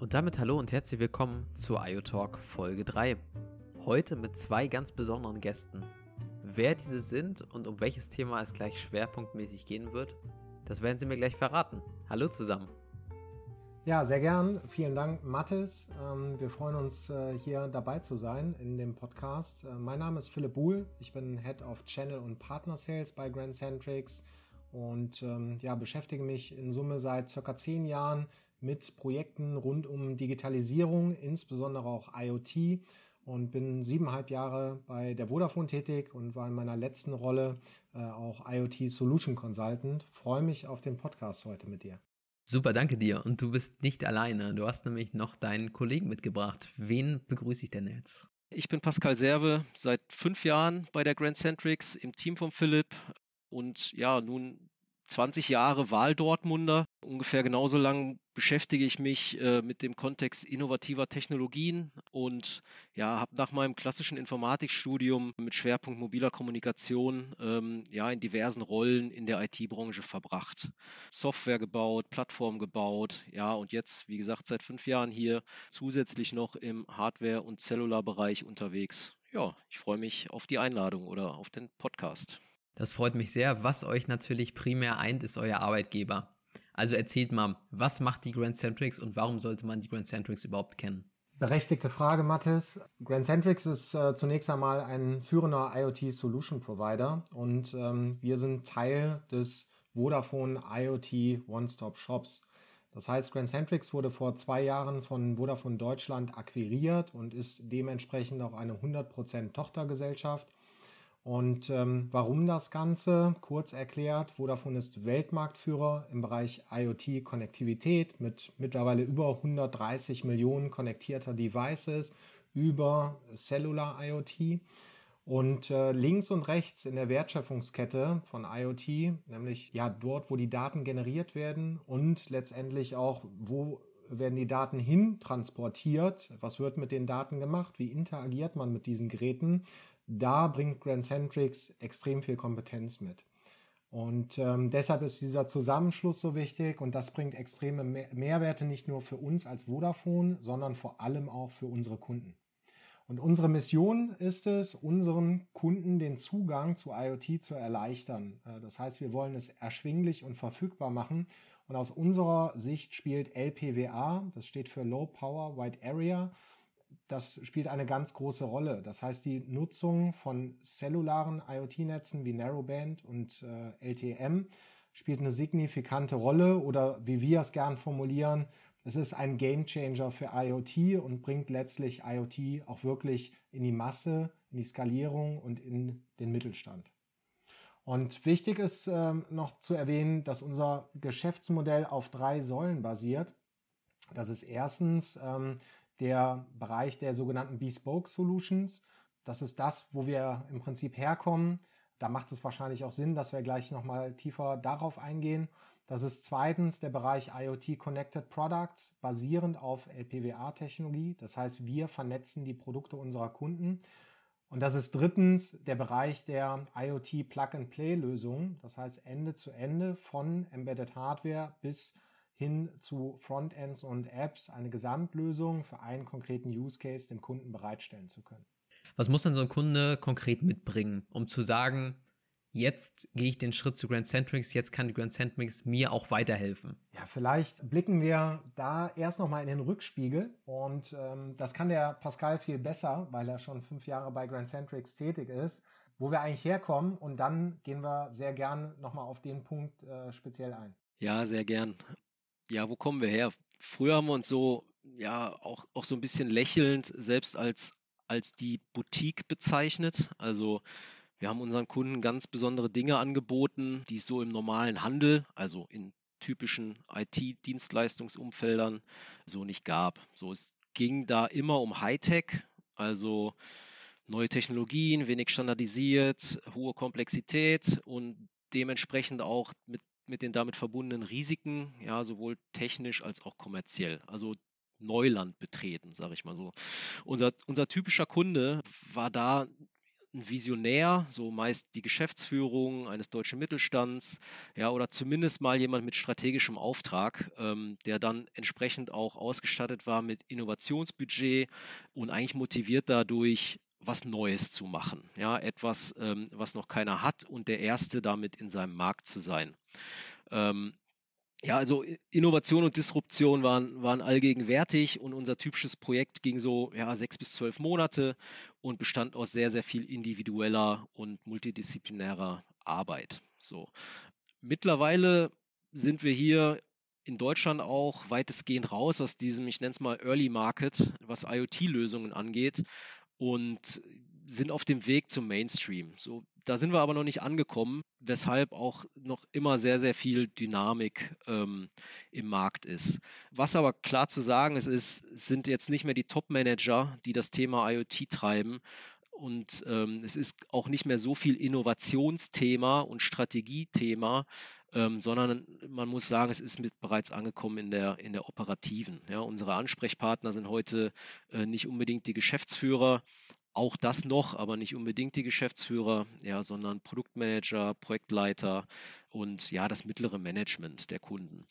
Und damit hallo und herzlich willkommen zu IoTalk Folge 3. Heute mit zwei ganz besonderen Gästen. Wer diese sind und um welches Thema es gleich schwerpunktmäßig gehen wird, das werden sie mir gleich verraten. Hallo zusammen. Ja, sehr gern. Vielen Dank, Mathis. Ähm, wir freuen uns, äh, hier dabei zu sein in dem Podcast. Äh, mein Name ist Philipp Buhl. Ich bin Head of Channel und Partner Sales bei Grand Centrics und ähm, ja, beschäftige mich in Summe seit circa zehn Jahren mit Projekten rund um Digitalisierung, insbesondere auch IoT und bin siebeneinhalb Jahre bei der Vodafone tätig und war in meiner letzten Rolle äh, auch IoT Solution Consultant. Freue mich auf den Podcast heute mit dir. Super, danke dir. Und du bist nicht alleine. Du hast nämlich noch deinen Kollegen mitgebracht. Wen begrüße ich denn jetzt? Ich bin Pascal Serve, seit fünf Jahren bei der Grand Centrics im Team von Philipp und ja, nun 20 Jahre Wahl-Dortmunder. Ungefähr genauso lang beschäftige ich mich äh, mit dem Kontext innovativer Technologien und ja, habe nach meinem klassischen Informatikstudium mit Schwerpunkt mobiler Kommunikation ähm, ja in diversen Rollen in der IT-Branche verbracht. Software gebaut, Plattform gebaut, ja, und jetzt, wie gesagt, seit fünf Jahren hier zusätzlich noch im Hardware- und Cellular-Bereich unterwegs. Ja, ich freue mich auf die Einladung oder auf den Podcast. Das freut mich sehr. Was euch natürlich primär eint, ist euer Arbeitgeber. Also erzählt mal, was macht die Grand Centrics und warum sollte man die Grand Centrics überhaupt kennen? Berechtigte Frage, Mathis. Grand Centrics ist äh, zunächst einmal ein führender IoT Solution Provider und ähm, wir sind Teil des Vodafone IoT One-Stop Shops. Das heißt, Grand Centrics wurde vor zwei Jahren von Vodafone Deutschland akquiriert und ist dementsprechend auch eine 100% Tochtergesellschaft und ähm, warum das Ganze? Kurz erklärt, Vodafone ist Weltmarktführer im Bereich IoT-Konnektivität mit mittlerweile über 130 Millionen konnektierter Devices über Cellular IoT. Und äh, links und rechts in der Wertschöpfungskette von IoT, nämlich ja dort, wo die Daten generiert werden und letztendlich auch, wo werden die Daten hin transportiert, was wird mit den Daten gemacht, wie interagiert man mit diesen Geräten, da bringt Grand Centrics extrem viel Kompetenz mit. Und ähm, deshalb ist dieser Zusammenschluss so wichtig und das bringt extreme Mehr Mehrwerte nicht nur für uns als Vodafone, sondern vor allem auch für unsere Kunden. Und unsere Mission ist es, unseren Kunden den Zugang zu IoT zu erleichtern. Äh, das heißt, wir wollen es erschwinglich und verfügbar machen. Und aus unserer Sicht spielt LPWA, das steht für Low Power Wide Area, das spielt eine ganz große Rolle. Das heißt, die Nutzung von zellularen IoT-Netzen wie Narrowband und äh, LTM spielt eine signifikante Rolle oder wie wir es gern formulieren, es ist ein Gamechanger für IoT und bringt letztlich IoT auch wirklich in die Masse, in die Skalierung und in den Mittelstand. Und wichtig ist ähm, noch zu erwähnen, dass unser Geschäftsmodell auf drei Säulen basiert. Das ist erstens ähm, der Bereich der sogenannten Bespoke Solutions. Das ist das, wo wir im Prinzip herkommen. Da macht es wahrscheinlich auch Sinn, dass wir gleich nochmal tiefer darauf eingehen. Das ist zweitens der Bereich IoT Connected Products, basierend auf LPWA-Technologie. Das heißt, wir vernetzen die Produkte unserer Kunden. Und das ist drittens der Bereich der IoT Plug-and-Play-Lösungen. Das heißt, Ende zu Ende von Embedded Hardware bis hin zu Frontends und Apps eine Gesamtlösung für einen konkreten Use Case dem Kunden bereitstellen zu können. Was muss denn so ein Kunde konkret mitbringen, um zu sagen, jetzt gehe ich den Schritt zu Grand Centrics, jetzt kann die Grand Centrics mir auch weiterhelfen? Ja, vielleicht blicken wir da erst nochmal in den Rückspiegel und ähm, das kann der Pascal viel besser, weil er schon fünf Jahre bei Grand Centrics tätig ist, wo wir eigentlich herkommen und dann gehen wir sehr gern nochmal auf den Punkt äh, speziell ein. Ja, sehr gern ja, wo kommen wir her? Früher haben wir uns so, ja, auch, auch so ein bisschen lächelnd selbst als, als die Boutique bezeichnet. Also wir haben unseren Kunden ganz besondere Dinge angeboten, die es so im normalen Handel, also in typischen IT-Dienstleistungsumfeldern so nicht gab. So, es ging da immer um Hightech, also neue Technologien, wenig standardisiert, hohe Komplexität und dementsprechend auch mit mit den damit verbundenen Risiken, ja, sowohl technisch als auch kommerziell. Also Neuland betreten, sage ich mal so. Unser, unser typischer Kunde war da ein Visionär, so meist die Geschäftsführung eines deutschen Mittelstands, ja, oder zumindest mal jemand mit strategischem Auftrag, ähm, der dann entsprechend auch ausgestattet war mit Innovationsbudget und eigentlich motiviert dadurch, was Neues zu machen, ja, etwas, ähm, was noch keiner hat und der Erste damit in seinem Markt zu sein. Ähm, ja, also Innovation und Disruption waren, waren allgegenwärtig und unser typisches Projekt ging so ja, sechs bis zwölf Monate und bestand aus sehr, sehr viel individueller und multidisziplinärer Arbeit. So. Mittlerweile sind wir hier in Deutschland auch weitestgehend raus aus diesem, ich nenne es mal Early Market, was IoT-Lösungen angeht und sind auf dem Weg zum Mainstream. So, da sind wir aber noch nicht angekommen, weshalb auch noch immer sehr, sehr viel Dynamik ähm, im Markt ist. Was aber klar zu sagen ist, ist sind jetzt nicht mehr die Top-Manager, die das Thema IoT treiben. Und ähm, es ist auch nicht mehr so viel Innovationsthema und Strategiethema, ähm, sondern man muss sagen, es ist mit bereits angekommen in der, in der operativen. Ja, unsere Ansprechpartner sind heute äh, nicht unbedingt die Geschäftsführer, auch das noch, aber nicht unbedingt die Geschäftsführer, ja, sondern Produktmanager, Projektleiter und ja, das mittlere Management der Kunden.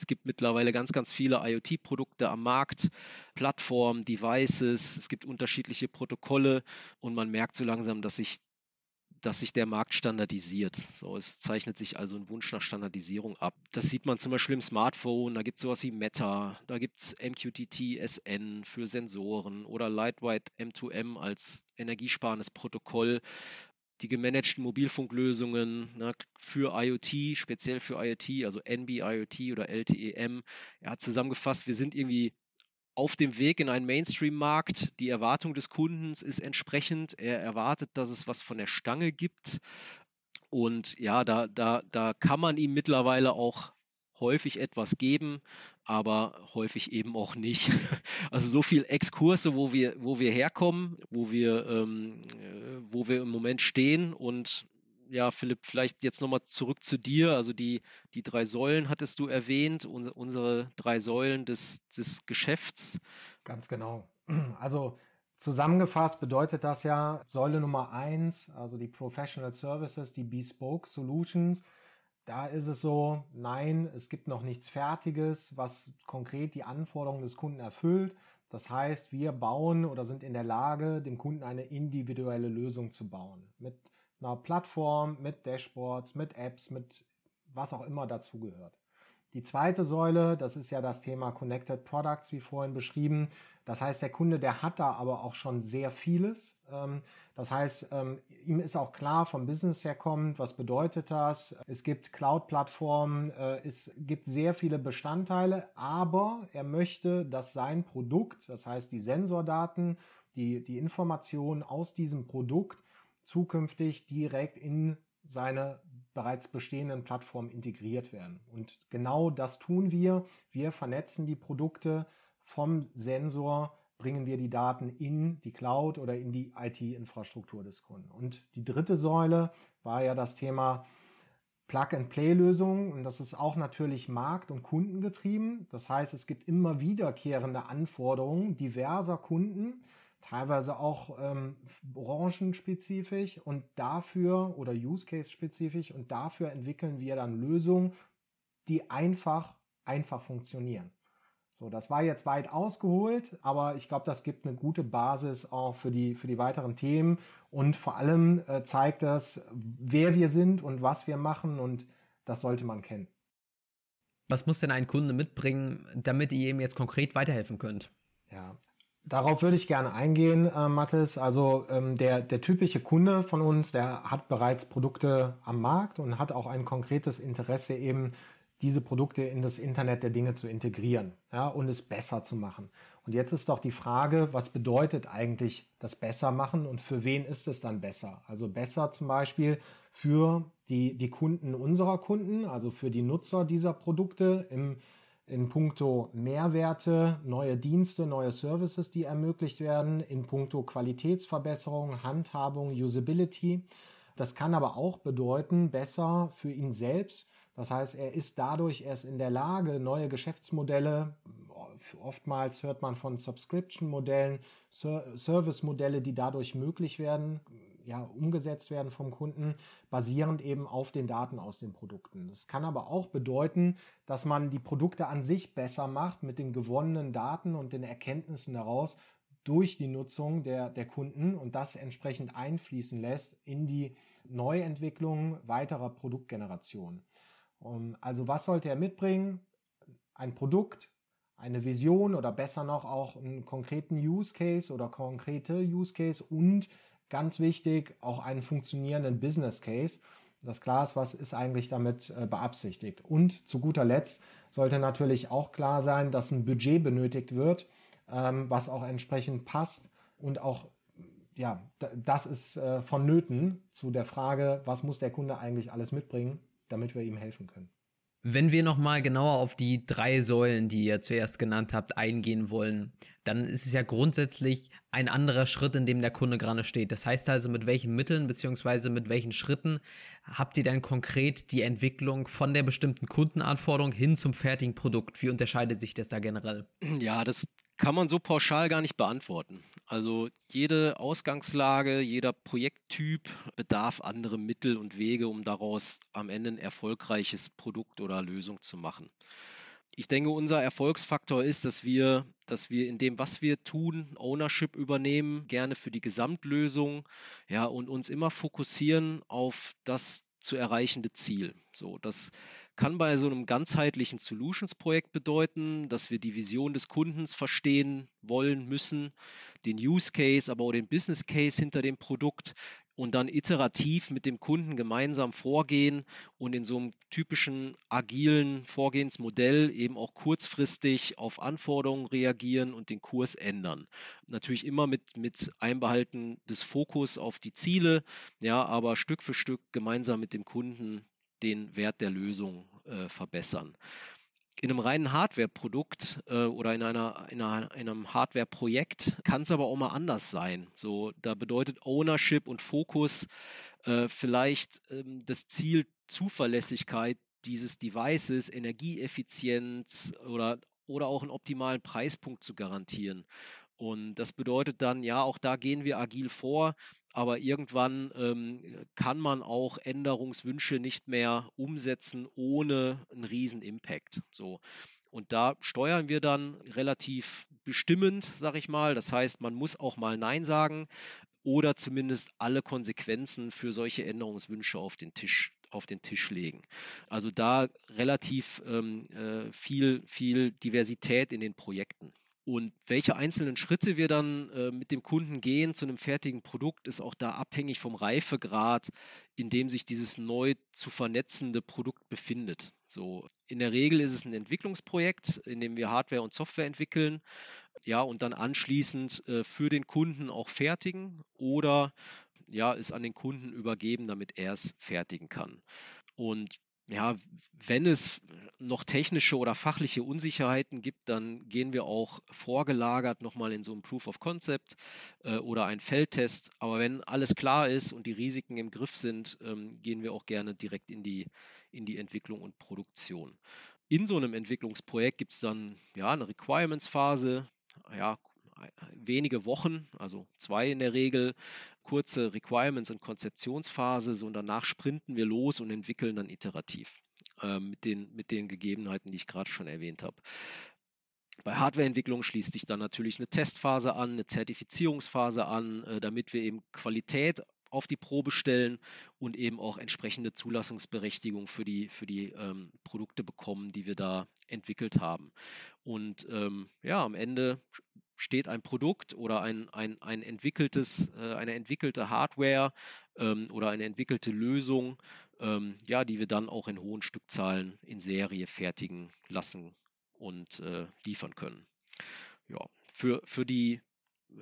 Es gibt mittlerweile ganz, ganz viele IoT-Produkte am Markt, Plattformen, Devices, es gibt unterschiedliche Protokolle und man merkt so langsam, dass sich dass sich der Markt standardisiert. So, es zeichnet sich also ein Wunsch nach Standardisierung ab. Das sieht man zum Beispiel im Smartphone, da gibt es sowas wie Meta, da gibt es MQTT SN für Sensoren oder Lightweight M2M als energiesparendes Protokoll. Die gemanagten Mobilfunklösungen ne, für IoT, speziell für IoT, also NB-IoT oder LTEM. Er hat zusammengefasst, wir sind irgendwie auf dem Weg in einen Mainstream-Markt. Die Erwartung des Kundens ist entsprechend. Er erwartet, dass es was von der Stange gibt. Und ja, da, da, da kann man ihm mittlerweile auch häufig etwas geben, aber häufig eben auch nicht. Also so viel Exkurse, wo wir, wo wir herkommen, wo wir, ähm, äh, wo wir im Moment stehen und ja, Philipp, vielleicht jetzt nochmal zurück zu dir. Also die, die drei Säulen hattest du erwähnt, unsere, unsere drei Säulen des, des Geschäfts. Ganz genau. Also zusammengefasst bedeutet das ja Säule Nummer eins, also die Professional Services, die Bespoke Solutions. Da ist es so, nein, es gibt noch nichts Fertiges, was konkret die Anforderungen des Kunden erfüllt. Das heißt, wir bauen oder sind in der Lage, dem Kunden eine individuelle Lösung zu bauen. Mit einer Plattform mit Dashboards, mit Apps, mit was auch immer dazugehört. Die zweite Säule, das ist ja das Thema Connected Products, wie vorhin beschrieben. Das heißt, der Kunde, der hat da aber auch schon sehr vieles. Ähm, das heißt, ähm, ihm ist auch klar, vom Business her kommt, was bedeutet das? Es gibt Cloud-Plattformen, äh, es gibt sehr viele Bestandteile, aber er möchte, dass sein Produkt, das heißt die Sensordaten, die, die Informationen aus diesem Produkt zukünftig direkt in seine bereits bestehenden Plattformen integriert werden. Und genau das tun wir. Wir vernetzen die Produkte vom Sensor, bringen wir die Daten in die Cloud oder in die IT-Infrastruktur des Kunden. Und die dritte Säule war ja das Thema Plug-and-Play-Lösungen. Und das ist auch natürlich markt- und kundengetrieben. Das heißt, es gibt immer wiederkehrende Anforderungen diverser Kunden teilweise auch ähm, branchenspezifisch und dafür oder Use Case spezifisch und dafür entwickeln wir dann Lösungen, die einfach, einfach funktionieren. So, das war jetzt weit ausgeholt, aber ich glaube, das gibt eine gute Basis auch für die, für die weiteren Themen und vor allem äh, zeigt das, wer wir sind und was wir machen und das sollte man kennen. Was muss denn ein Kunde mitbringen, damit ihr ihm jetzt konkret weiterhelfen könnt? Ja, Darauf würde ich gerne eingehen, äh, Mathis. Also ähm, der, der typische Kunde von uns, der hat bereits Produkte am Markt und hat auch ein konkretes Interesse eben, diese Produkte in das Internet der Dinge zu integrieren ja, und es besser zu machen. Und jetzt ist doch die Frage, was bedeutet eigentlich das besser machen und für wen ist es dann besser? Also besser zum Beispiel für die, die Kunden unserer Kunden, also für die Nutzer dieser Produkte im in puncto Mehrwerte, neue Dienste, neue Services, die ermöglicht werden, in puncto Qualitätsverbesserung, Handhabung, Usability. Das kann aber auch bedeuten, besser für ihn selbst. Das heißt, er ist dadurch erst in der Lage, neue Geschäftsmodelle, oftmals hört man von Subscription-Modellen, Service-Modelle, die dadurch möglich werden, ja, umgesetzt werden vom Kunden, basierend eben auf den Daten aus den Produkten. Das kann aber auch bedeuten, dass man die Produkte an sich besser macht mit den gewonnenen Daten und den Erkenntnissen daraus durch die Nutzung der, der Kunden und das entsprechend einfließen lässt in die Neuentwicklung weiterer Produktgenerationen. Also was sollte er mitbringen? Ein Produkt, eine Vision oder besser noch auch einen konkreten Use Case oder konkrete Use Case und ganz wichtig auch einen funktionierenden Business Case. Das klar ist, was ist eigentlich damit äh, beabsichtigt. Und zu guter Letzt sollte natürlich auch klar sein, dass ein Budget benötigt wird, ähm, was auch entsprechend passt und auch ja, das ist äh, vonnöten zu der Frage, was muss der Kunde eigentlich alles mitbringen, damit wir ihm helfen können. Wenn wir nochmal genauer auf die drei Säulen, die ihr zuerst genannt habt, eingehen wollen, dann ist es ja grundsätzlich ein anderer Schritt, in dem der Kunde gerade steht. Das heißt also, mit welchen Mitteln bzw. mit welchen Schritten habt ihr dann konkret die Entwicklung von der bestimmten Kundenanforderung hin zum fertigen Produkt? Wie unterscheidet sich das da generell? Ja, das kann man so pauschal gar nicht beantworten. Also jede Ausgangslage, jeder Projekttyp bedarf andere Mittel und Wege, um daraus am Ende ein erfolgreiches Produkt oder Lösung zu machen. Ich denke, unser Erfolgsfaktor ist, dass wir, dass wir in dem, was wir tun, Ownership übernehmen, gerne für die Gesamtlösung, ja, und uns immer fokussieren auf das zu erreichende Ziel. So, das kann bei so einem ganzheitlichen Solutions-Projekt bedeuten, dass wir die Vision des Kundens verstehen wollen müssen, den Use Case, aber auch den Business Case hinter dem Produkt und dann iterativ mit dem Kunden gemeinsam vorgehen und in so einem typischen agilen Vorgehensmodell eben auch kurzfristig auf Anforderungen reagieren und den Kurs ändern. Natürlich immer mit, mit Einbehalten des Fokus auf die Ziele, ja, aber Stück für Stück gemeinsam mit dem Kunden den Wert der Lösung äh, verbessern. In einem reinen Hardware-Produkt äh, oder in, einer, in, einer, in einem Hardware-Projekt kann es aber auch mal anders sein. So, da bedeutet Ownership und Fokus äh, vielleicht ähm, das Ziel Zuverlässigkeit dieses Devices, Energieeffizienz oder, oder auch einen optimalen Preispunkt zu garantieren. Und das bedeutet dann, ja, auch da gehen wir agil vor, aber irgendwann ähm, kann man auch Änderungswünsche nicht mehr umsetzen ohne einen riesen Impact. So. Und da steuern wir dann relativ bestimmend, sag ich mal. Das heißt, man muss auch mal Nein sagen oder zumindest alle Konsequenzen für solche Änderungswünsche auf den Tisch auf den Tisch legen. Also da relativ ähm, äh, viel, viel Diversität in den Projekten. Und welche einzelnen Schritte wir dann äh, mit dem Kunden gehen zu einem fertigen Produkt, ist auch da abhängig vom Reifegrad, in dem sich dieses neu zu vernetzende Produkt befindet. So, in der Regel ist es ein Entwicklungsprojekt, in dem wir Hardware und Software entwickeln, ja, und dann anschließend äh, für den Kunden auch fertigen oder ja, es an den Kunden übergeben, damit er es fertigen kann. Und ja, wenn es noch technische oder fachliche Unsicherheiten gibt, dann gehen wir auch vorgelagert nochmal in so ein Proof of Concept äh, oder einen Feldtest. Aber wenn alles klar ist und die Risiken im Griff sind, ähm, gehen wir auch gerne direkt in die, in die Entwicklung und Produktion. In so einem Entwicklungsprojekt gibt es dann ja eine Requirements-Phase, ja, wenige Wochen, also zwei in der Regel, kurze Requirements- und Konzeptionsphase, so und danach sprinten wir los und entwickeln dann iterativ äh, mit, den, mit den Gegebenheiten, die ich gerade schon erwähnt habe. Bei Hardwareentwicklung schließt sich dann natürlich eine Testphase an, eine Zertifizierungsphase an, äh, damit wir eben Qualität auf die Probe stellen und eben auch entsprechende Zulassungsberechtigung für die, für die ähm, Produkte bekommen, die wir da entwickelt haben. Und ähm, ja, am Ende steht ein Produkt oder ein, ein, ein entwickeltes, äh, eine entwickelte Hardware ähm, oder eine entwickelte Lösung, ähm, ja, die wir dann auch in hohen Stückzahlen in Serie fertigen lassen und äh, liefern können. Ja, für, für die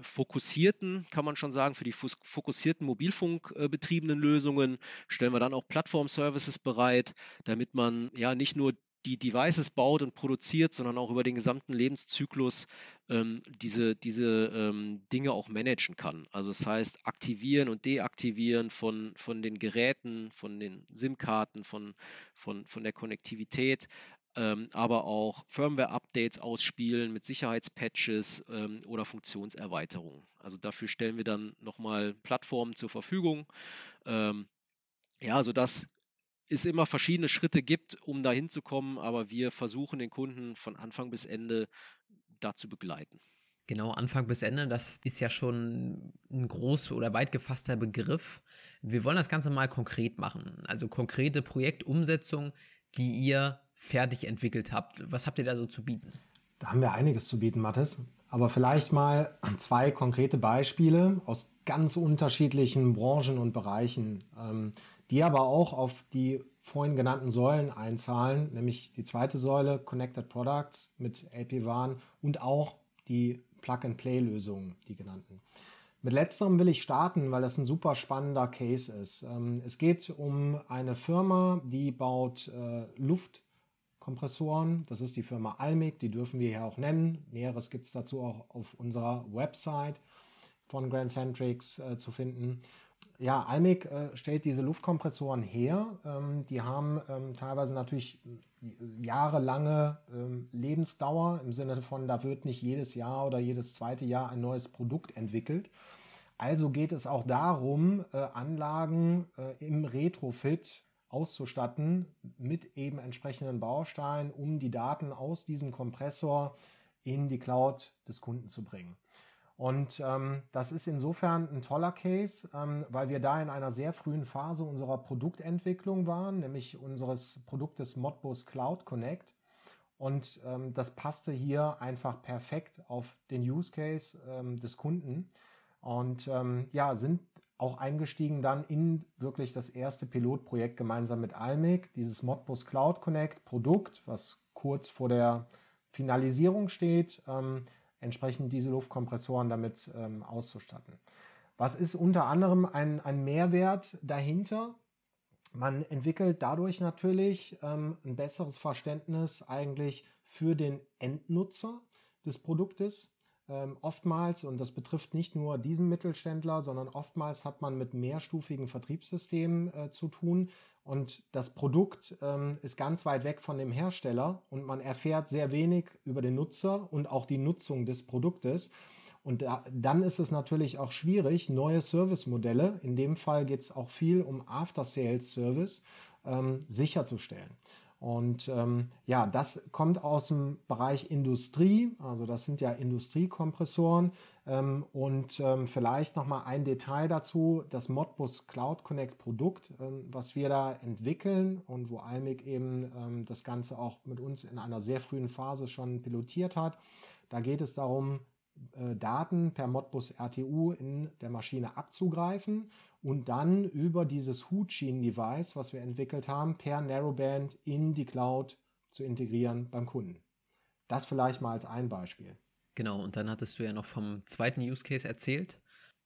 fokussierten, kann man schon sagen, für die fokussierten mobilfunkbetriebenen Lösungen stellen wir dann auch Plattform-Services bereit, damit man ja nicht nur die Devices baut und produziert, sondern auch über den gesamten Lebenszyklus ähm, diese, diese ähm, Dinge auch managen kann. Also das heißt, aktivieren und deaktivieren von, von den Geräten, von den SIM-Karten, von, von, von der Konnektivität, ähm, aber auch Firmware-Updates ausspielen mit Sicherheitspatches ähm, oder Funktionserweiterungen. Also dafür stellen wir dann nochmal Plattformen zur Verfügung. Ähm, ja, sodass es immer verschiedene Schritte gibt, um da hinzukommen, aber wir versuchen den Kunden von Anfang bis Ende da zu begleiten. Genau, Anfang bis Ende, das ist ja schon ein groß oder weit gefasster Begriff. Wir wollen das Ganze mal konkret machen. Also konkrete Projektumsetzung, die ihr fertig entwickelt habt. Was habt ihr da so zu bieten? Da haben wir einiges zu bieten, Mathis. Aber vielleicht mal zwei konkrete Beispiele aus ganz unterschiedlichen Branchen und Bereichen, ähm, die aber auch auf die vorhin genannten Säulen einzahlen, nämlich die zweite Säule Connected Products mit LP-WAN und auch die Plug-and-Play-Lösungen, die genannten. Mit letzterem will ich starten, weil das ein super spannender Case ist. Ähm, es geht um eine Firma, die baut äh, Luftkompressoren. Das ist die Firma Almic, die dürfen wir hier auch nennen. Näheres gibt es dazu auch auf unserer Website von Grand Centrics äh, zu finden. Ja, Almic äh, stellt diese Luftkompressoren her. Ähm, die haben ähm, teilweise natürlich jahrelange ähm, Lebensdauer im Sinne von, da wird nicht jedes Jahr oder jedes zweite Jahr ein neues Produkt entwickelt. Also geht es auch darum, äh, Anlagen äh, im Retrofit auszustatten mit eben entsprechenden Bausteinen, um die Daten aus diesem Kompressor in die Cloud des Kunden zu bringen. Und ähm, das ist insofern ein toller Case, ähm, weil wir da in einer sehr frühen Phase unserer Produktentwicklung waren, nämlich unseres Produktes Modbus Cloud Connect. Und ähm, das passte hier einfach perfekt auf den Use Case ähm, des Kunden. Und ähm, ja, sind auch eingestiegen dann in wirklich das erste Pilotprojekt gemeinsam mit Almic, dieses Modbus Cloud Connect Produkt, was kurz vor der Finalisierung steht. Ähm, entsprechend diese Luftkompressoren damit ähm, auszustatten. Was ist unter anderem ein, ein Mehrwert dahinter? Man entwickelt dadurch natürlich ähm, ein besseres Verständnis eigentlich für den Endnutzer des Produktes. Ähm, oftmals, und das betrifft nicht nur diesen Mittelständler, sondern oftmals hat man mit mehrstufigen Vertriebssystemen äh, zu tun, und das Produkt ähm, ist ganz weit weg von dem Hersteller und man erfährt sehr wenig über den Nutzer und auch die Nutzung des Produktes. Und da, dann ist es natürlich auch schwierig, neue Servicemodelle, in dem Fall geht es auch viel um After-Sales-Service, ähm, sicherzustellen. Und ähm, ja, das kommt aus dem Bereich Industrie, also das sind ja Industriekompressoren. Ähm, und ähm, vielleicht nochmal ein Detail dazu, das Modbus Cloud Connect Produkt, ähm, was wir da entwickeln und wo Almic eben ähm, das Ganze auch mit uns in einer sehr frühen Phase schon pilotiert hat. Da geht es darum, äh, Daten per Modbus RTU in der Maschine abzugreifen und dann über dieses Hutschienen-Device, was wir entwickelt haben, per Narrowband in die Cloud zu integrieren beim Kunden. Das vielleicht mal als ein Beispiel. Genau, und dann hattest du ja noch vom zweiten Use Case erzählt.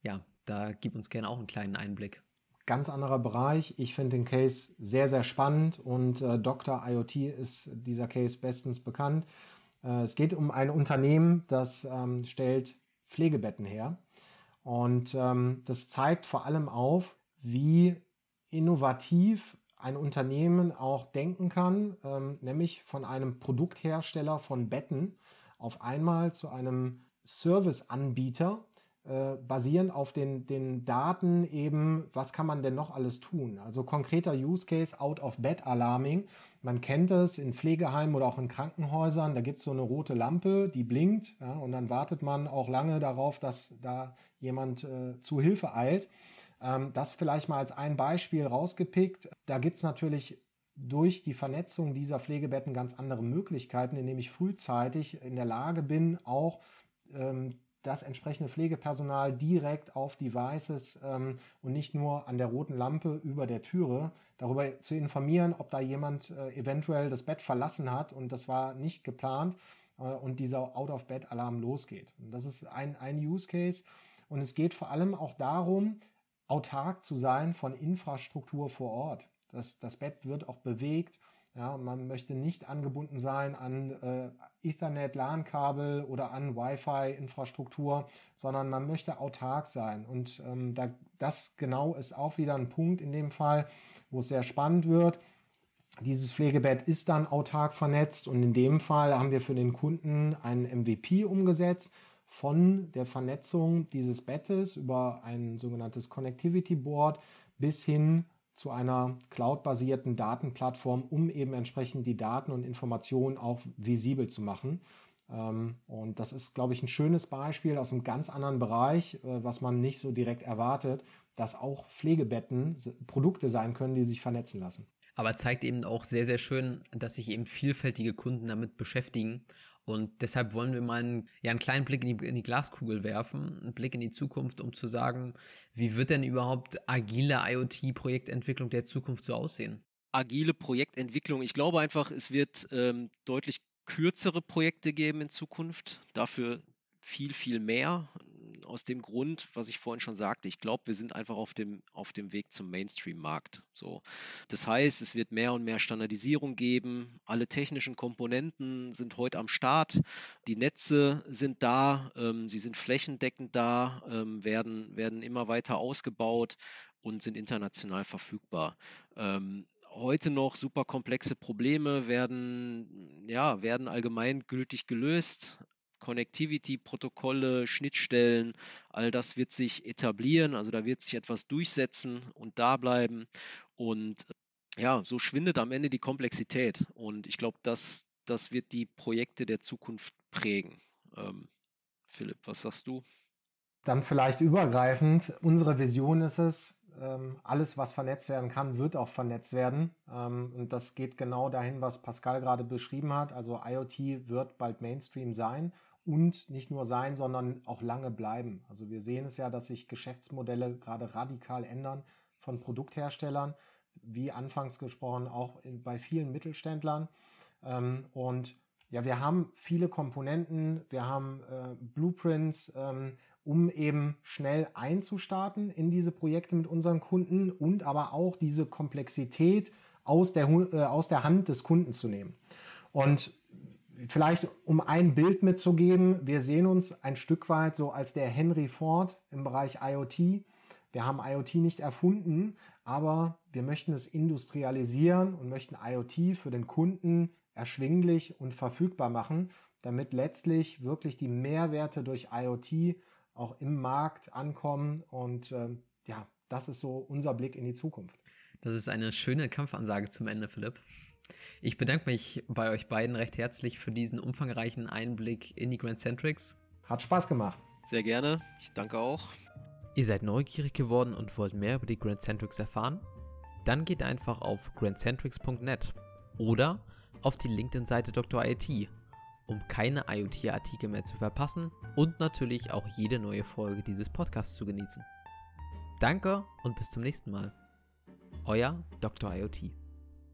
Ja, da gib uns gerne auch einen kleinen Einblick. Ganz anderer Bereich. Ich finde den Case sehr, sehr spannend und äh, Dr. IoT ist dieser Case bestens bekannt. Äh, es geht um ein Unternehmen, das ähm, stellt Pflegebetten her. Und ähm, das zeigt vor allem auf, wie innovativ ein Unternehmen auch denken kann, ähm, nämlich von einem Produkthersteller von Betten auf einmal zu einem Serviceanbieter, äh, basierend auf den, den Daten eben, was kann man denn noch alles tun? Also konkreter Use Case, Out-of-Bed-Alarming. Man kennt es in Pflegeheimen oder auch in Krankenhäusern, da gibt es so eine rote Lampe, die blinkt ja, und dann wartet man auch lange darauf, dass da jemand äh, zu Hilfe eilt. Ähm, das vielleicht mal als ein Beispiel rausgepickt. Da gibt es natürlich durch die Vernetzung dieser Pflegebetten ganz andere Möglichkeiten, indem ich frühzeitig in der Lage bin, auch ähm, das entsprechende Pflegepersonal direkt auf Devices ähm, und nicht nur an der roten Lampe über der Türe darüber zu informieren, ob da jemand äh, eventuell das Bett verlassen hat und das war nicht geplant äh, und dieser Out-of-Bed-Alarm losgeht. Und das ist ein, ein Use Case. Und es geht vor allem auch darum, autark zu sein von Infrastruktur vor Ort. Das, das Bett wird auch bewegt. Ja, man möchte nicht angebunden sein an äh, Ethernet, LAN-Kabel oder an Wi-Fi-Infrastruktur, sondern man möchte autark sein. Und ähm, da, das genau ist auch wieder ein Punkt in dem Fall, wo es sehr spannend wird. dieses Pflegebett ist dann autark vernetzt und in dem Fall haben wir für den Kunden einen MVP umgesetzt von der Vernetzung dieses Bettes über ein sogenanntes Connectivity Board bis hin zu einer cloud-basierten Datenplattform, um eben entsprechend die Daten und Informationen auch visibel zu machen. Ähm, und das ist, glaube ich, ein schönes Beispiel aus einem ganz anderen Bereich, äh, was man nicht so direkt erwartet, dass auch Pflegebetten Produkte sein können, die sich vernetzen lassen. Aber zeigt eben auch sehr, sehr schön, dass sich eben vielfältige Kunden damit beschäftigen. Und deshalb wollen wir mal einen, ja, einen kleinen Blick in die, in die Glaskugel werfen, einen Blick in die Zukunft, um zu sagen, wie wird denn überhaupt agile IoT-Projektentwicklung der Zukunft so aussehen? Agile Projektentwicklung. Ich glaube einfach, es wird ähm, deutlich kürzere Projekte geben in Zukunft, dafür viel, viel mehr. Aus dem Grund, was ich vorhin schon sagte, ich glaube, wir sind einfach auf dem, auf dem Weg zum Mainstream-Markt. So. Das heißt, es wird mehr und mehr Standardisierung geben. Alle technischen Komponenten sind heute am Start. Die Netze sind da, ähm, sie sind flächendeckend da, ähm, werden, werden immer weiter ausgebaut und sind international verfügbar. Ähm, heute noch super komplexe Probleme werden, ja, werden allgemeingültig gelöst. Connectivity-Protokolle, Schnittstellen, all das wird sich etablieren, also da wird sich etwas durchsetzen und da bleiben. Und ja, so schwindet am Ende die Komplexität. Und ich glaube, das, das wird die Projekte der Zukunft prägen. Ähm, Philipp, was sagst du? Dann vielleicht übergreifend. Unsere Vision ist es, ähm, alles, was vernetzt werden kann, wird auch vernetzt werden. Ähm, und das geht genau dahin, was Pascal gerade beschrieben hat. Also IoT wird bald Mainstream sein und nicht nur sein, sondern auch lange bleiben. Also wir sehen es ja, dass sich Geschäftsmodelle gerade radikal ändern von Produktherstellern, wie anfangs gesprochen, auch bei vielen Mittelständlern. Ähm, und ja, wir haben viele Komponenten, wir haben äh, Blueprints, ähm, um eben schnell einzustarten in diese Projekte mit unseren Kunden und aber auch diese Komplexität aus der, äh, aus der Hand des Kunden zu nehmen. Und vielleicht um ein Bild mitzugeben, wir sehen uns ein Stück weit so als der Henry Ford im Bereich IoT. Wir haben IoT nicht erfunden, aber wir möchten es industrialisieren und möchten IoT für den Kunden erschwinglich und verfügbar machen, damit letztlich wirklich die Mehrwerte durch IoT auch im Markt ankommen. Und äh, ja, das ist so unser Blick in die Zukunft. Das ist eine schöne Kampfansage zum Ende, Philipp. Ich bedanke mich bei euch beiden recht herzlich für diesen umfangreichen Einblick in die Grand Centrics. Hat Spaß gemacht. Sehr gerne. Ich danke auch. Ihr seid neugierig geworden und wollt mehr über die Grand Centrics erfahren? Dann geht einfach auf grandcentrics.net oder auf die LinkedIn-Seite Dr. IT um keine IoT-Artikel mehr zu verpassen und natürlich auch jede neue Folge dieses Podcasts zu genießen. Danke und bis zum nächsten Mal. Euer Dr. IoT.